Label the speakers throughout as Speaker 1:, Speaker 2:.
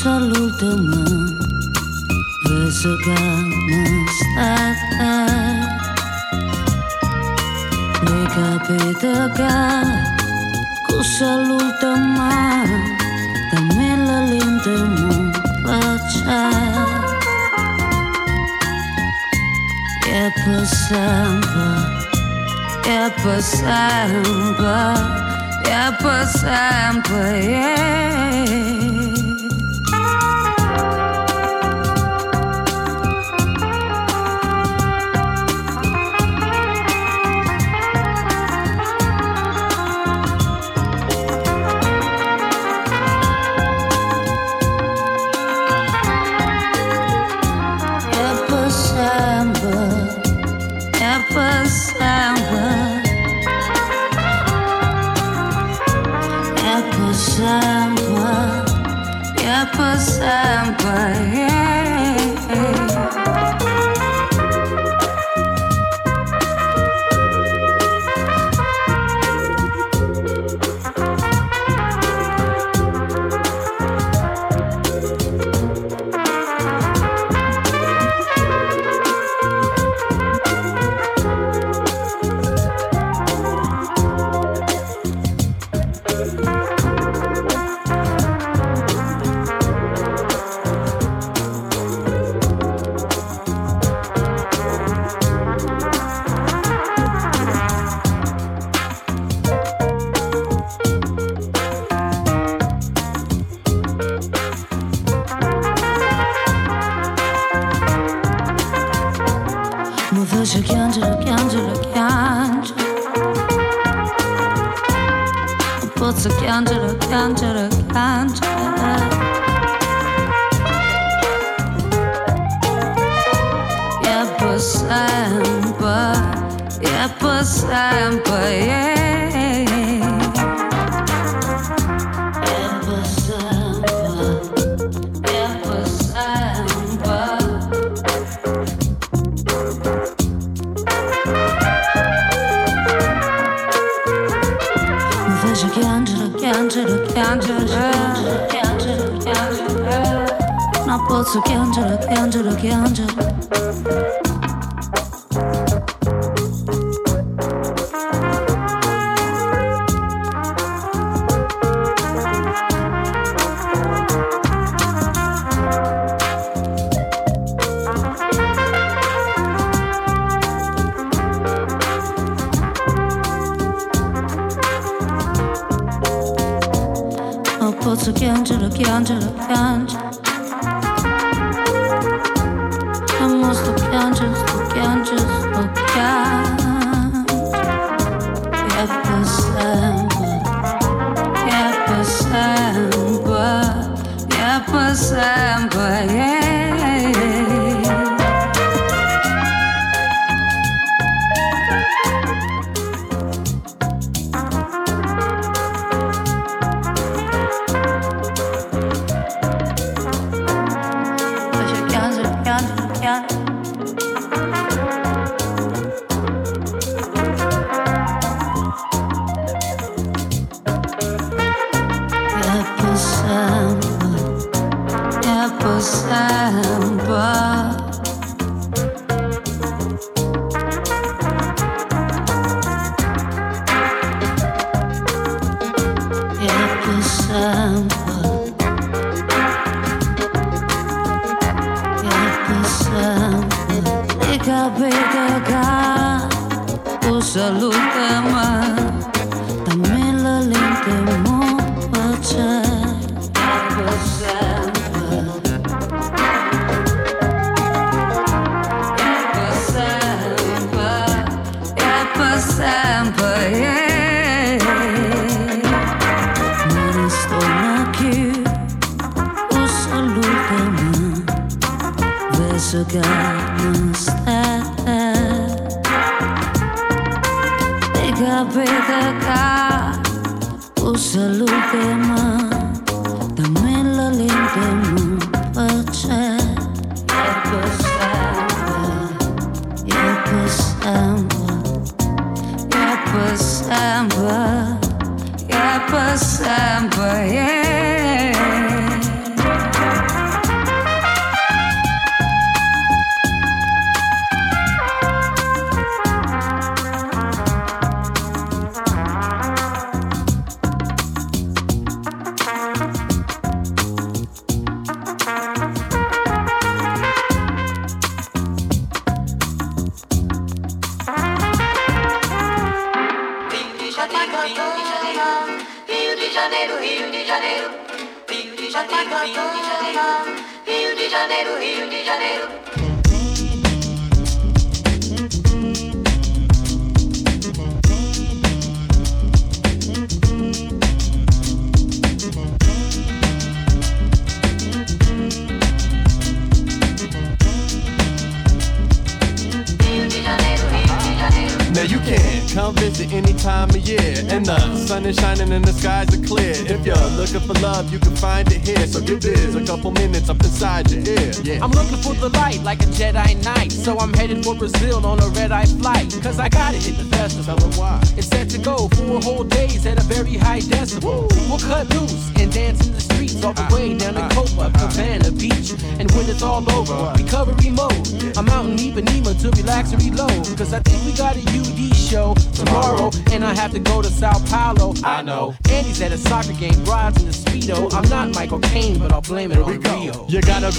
Speaker 1: Salul mas mă Văzăga mă Lega pe
Speaker 2: dăga de mă Că
Speaker 3: melă linde mă plăcea E pe time,
Speaker 4: but Não posso cantar, cantar,
Speaker 3: cantar. Michelangelo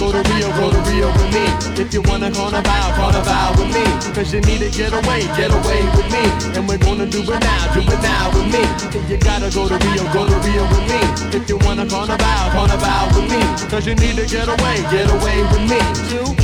Speaker 3: go to Rio, go to Rio with me. If you wanna carnival, carnival with me. Cause you need to get away, get away with me. And we're gonna do it now, do it now with me. If You gotta go to Rio, go to Rio with me. If you wanna carnival, carnival with me. Cause you need to get away, get away with me. Too.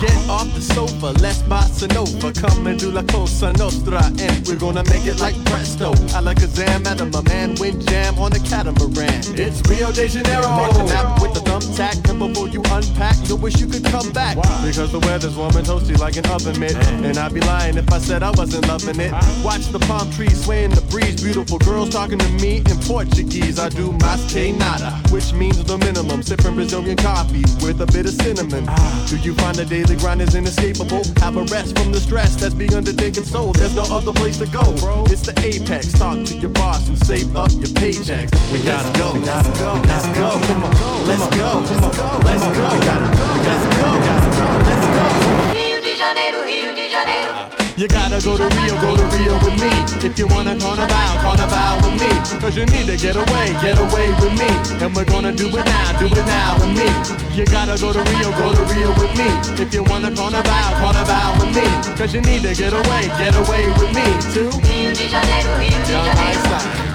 Speaker 3: Get off the sofa, let's bossa nova. Come and do la cosa nostra, and we're gonna make it like presto. I like a zam at my man wind jam on a catamaran. It's Rio de Janeiro. Mark the map with the thumbtack, and before you unpack, you wish you could come back. Why? Because the weather's warm and toasty like an oven mitt, and I'd be lying if I said I wasn't loving it. Watch the palm trees sway in the breeze, beautiful girls talking to me in Portuguese. I do mas que nada, which means the minimum. Sipping Brazilian coffee with a bit of cinnamon. Ah. Do you find the grind is inescapable? Have a rest from the stress that's being undertaken. So there's no other place to go. It's the apex. Talk to your boss and save up your paychecks. We gotta go. Let's go. Let's go. Come on. Let's go. Let's go. Let's go. Let's go. Let's go.
Speaker 2: Rio de Janeiro, Rio de Janeiro.
Speaker 3: You gotta go to Rio, go to Rio with me. If you wanna carnival, carnival with me. Cause you need to get away, get away with me. And we're gonna do it now, do it now with me. You gotta go to Rio, go to Rio with me. If you wanna carnival, carnival with me. Cause you need to get away, get away with me too.
Speaker 2: Rio de Janeiro, Rio de Janeiro.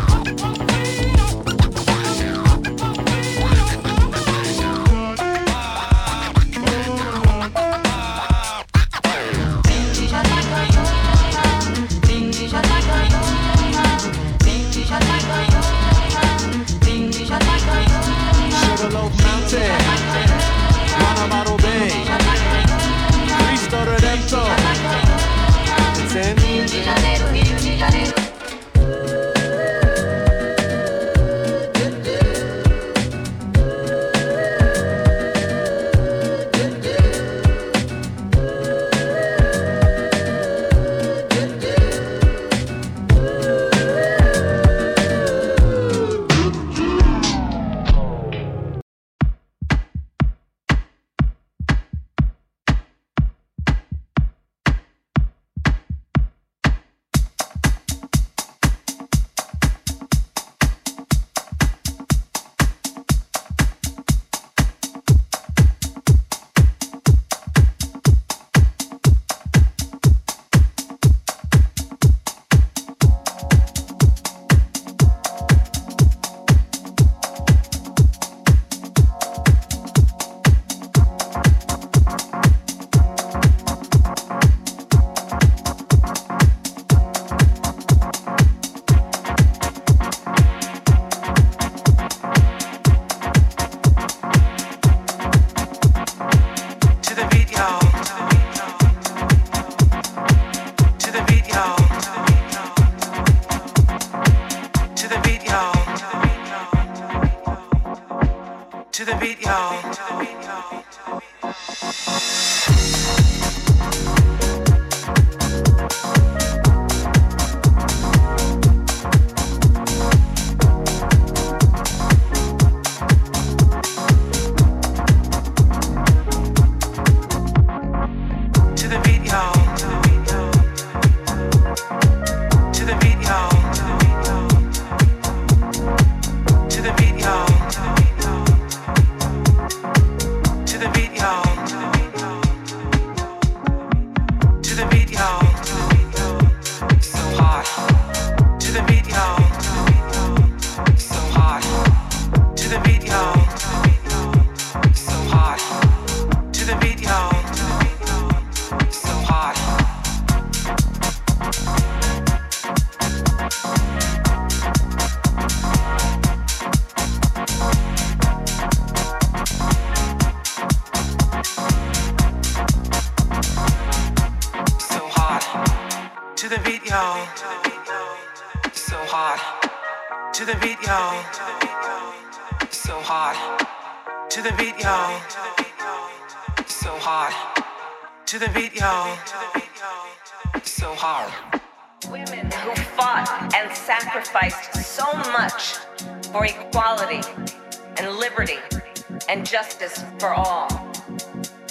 Speaker 5: Equality and liberty and justice for all,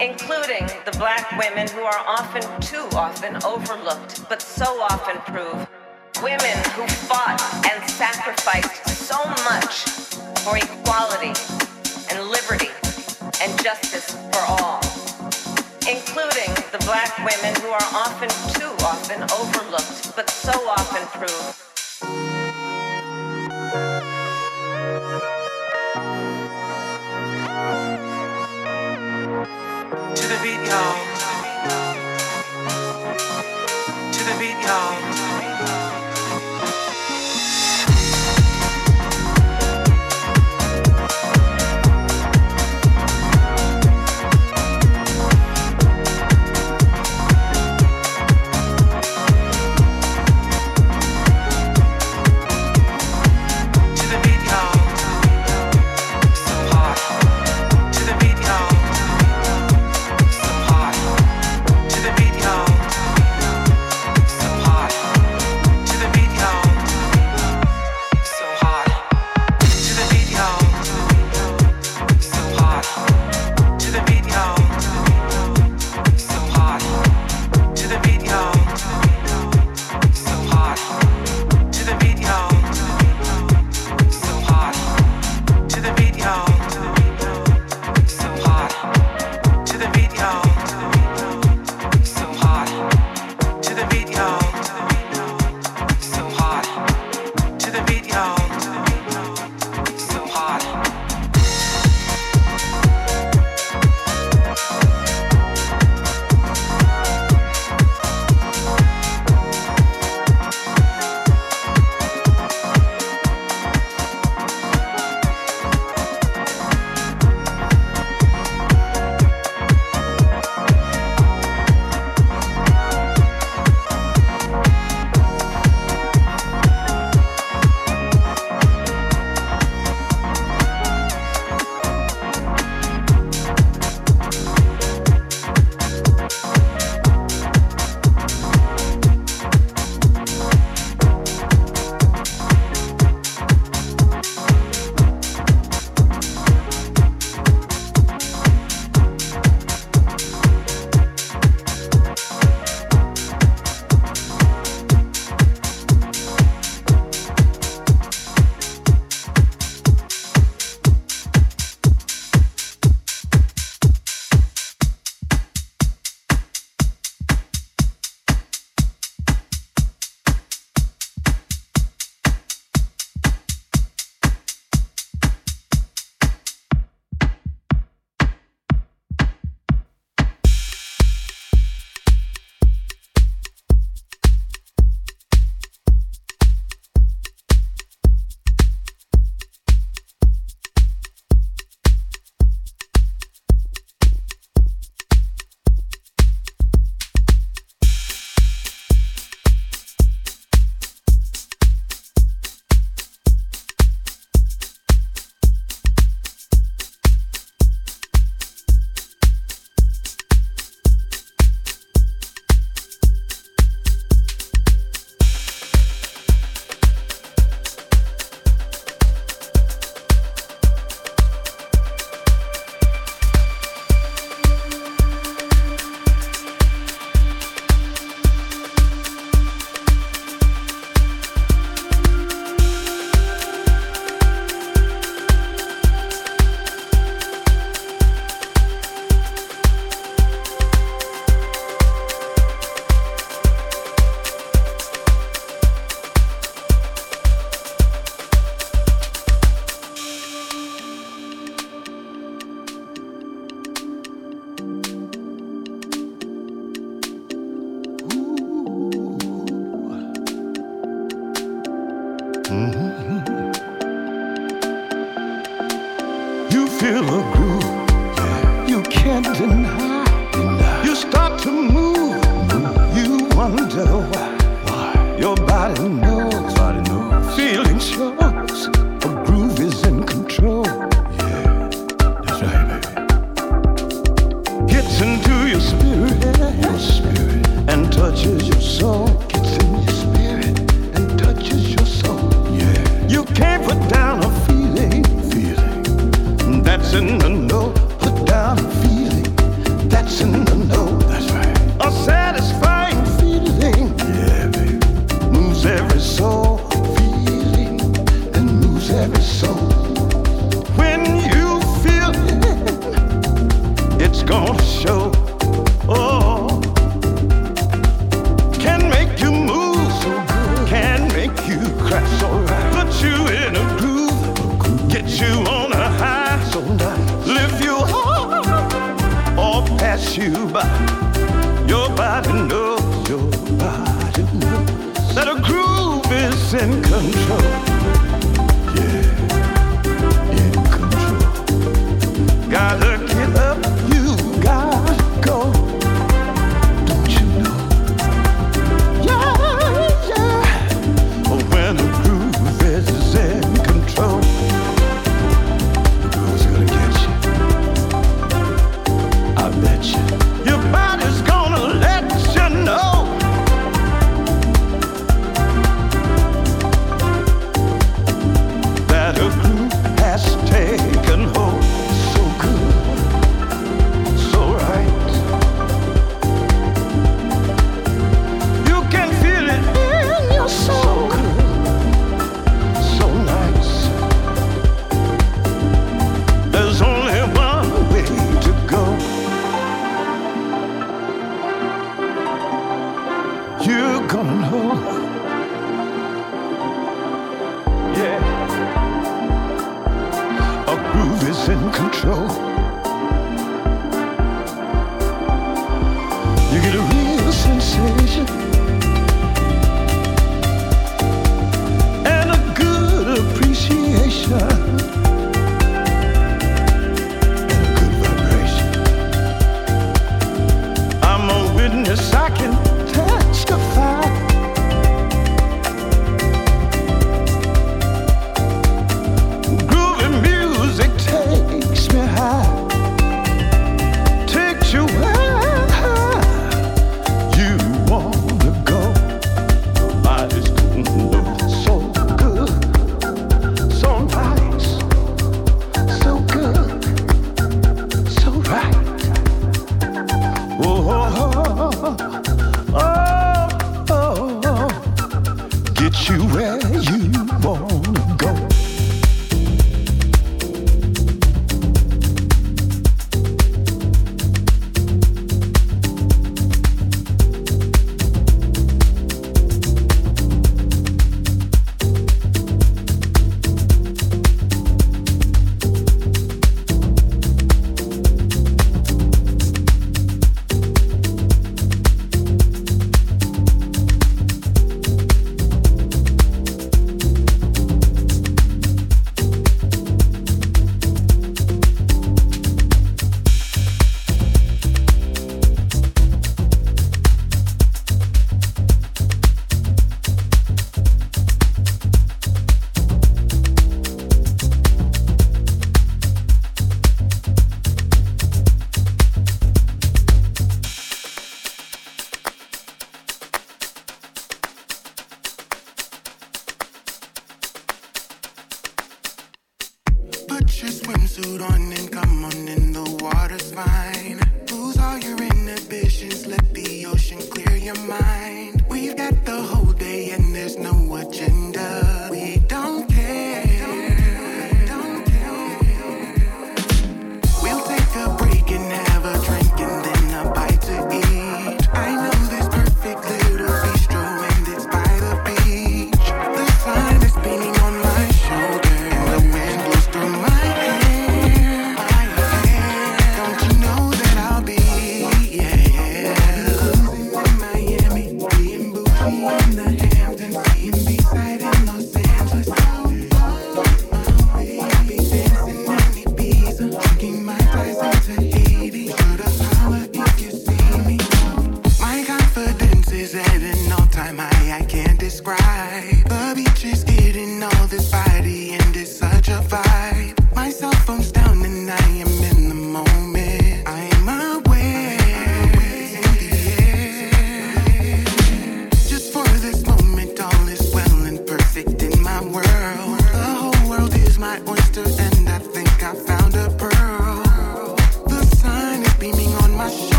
Speaker 5: including the black women who are often, too often overlooked, but so often prove women who fought and sacrificed so much for equality and liberty and justice for all, including the black women who are often, too often overlooked, but so often prove
Speaker 6: To the beat, yo. To the beat, yo.